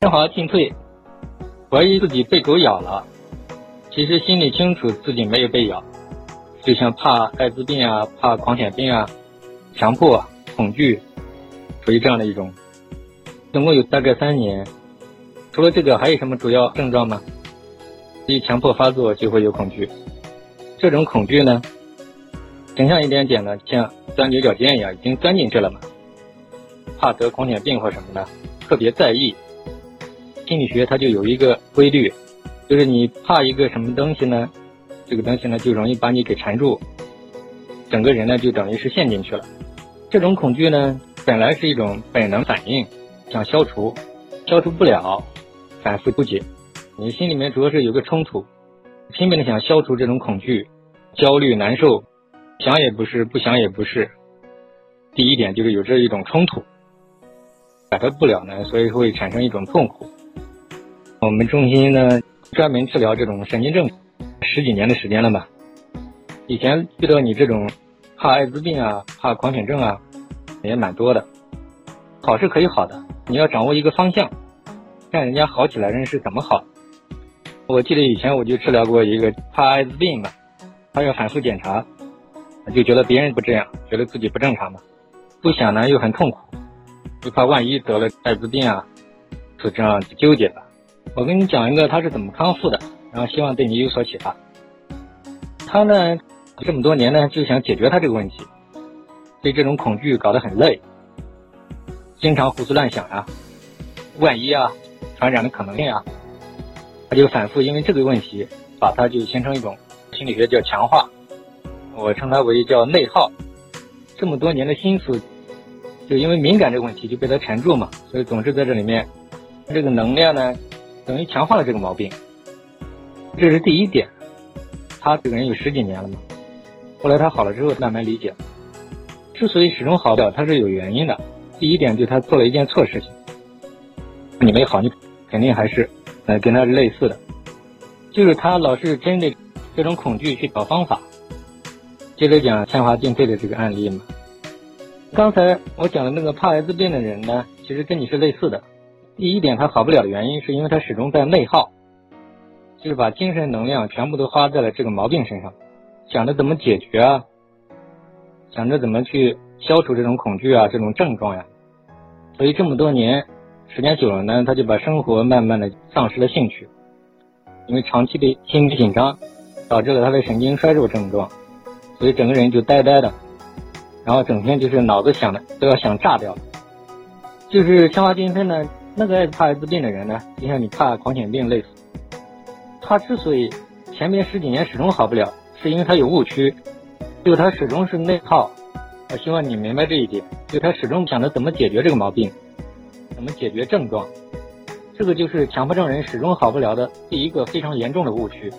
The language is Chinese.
正好进退，怀疑自己被狗咬了，其实心里清楚自己没有被咬，就像怕艾滋病啊、怕狂犬病啊、强迫、恐惧，属于这样的一种。总共有大概三年，除了这个还有什么主要症状吗？一强迫发作就会有恐惧，这种恐惧呢，形象一点讲呢，像钻牛角尖一样，已经钻进去了嘛。怕得狂犬病或什么的，特别在意。心理学它就有一个规律，就是你怕一个什么东西呢，这个东西呢就容易把你给缠住，整个人呢就等于是陷进去了。这种恐惧呢本来是一种本能反应，想消除，消除不了，反复不解。你心里面主要是有个冲突，拼命的想消除这种恐惧、焦虑、难受，想也不是，不想也不是。第一点就是有这一种冲突。摆脱不了呢，所以会产生一种痛苦。我们中心呢专门治疗这种神经症，十几年的时间了吧。以前遇到你这种怕艾滋病啊、怕狂犬症啊，也蛮多的。好是可以好的，你要掌握一个方向，看人家好起来人是怎么好。我记得以前我就治疗过一个怕艾滋病嘛，他要反复检查，就觉得别人不这样，觉得自己不正常嘛，不想呢又很痛苦。就怕万一得了艾滋病啊，就这样纠结吧。我跟你讲一个他是怎么康复的，然后希望对你有所启发。他呢这么多年呢就想解决他这个问题，被这种恐惧搞得很累，经常胡思乱想啊，万一啊传染的可能性啊，他就反复因为这个问题把他就形成一种心理学叫强化，我称它为叫内耗。这么多年的心思。就因为敏感这个问题就被他缠住嘛，所以总是在这里面，这个能量呢，等于强化了这个毛病。这是第一点，他这个人有十几年了嘛，后来他好了之后慢慢理解，之所以始终好不了，他是有原因的。第一点就他做了一件错事情，你没好，你肯定还是呃跟他是类似的，就是他老是针对这种恐惧去找方法。接着讲铅华进退的这个案例嘛。刚才我讲的那个怕艾滋病的人呢，其实跟你是类似的。第一点，他好不了的原因是因为他始终在内耗，就是把精神能量全部都花在了这个毛病身上，想着怎么解决啊，想着怎么去消除这种恐惧啊这种症状呀。所以这么多年时间久了呢，他就把生活慢慢的丧失了兴趣，因为长期的心理紧张导致了他的神经衰弱症状，所以整个人就呆呆的。然后整天就是脑子想的都要想炸掉，就是香花精分呢，那个爱怕艾滋病的人呢，就像你怕狂犬病类似。他之所以前面十几年始终好不了，是因为他有误区，就他始终是内耗。我希望你明白这一点，就他始终想着怎么解决这个毛病，怎么解决症状，这个就是强迫症人始终好不了的第一个非常严重的误区。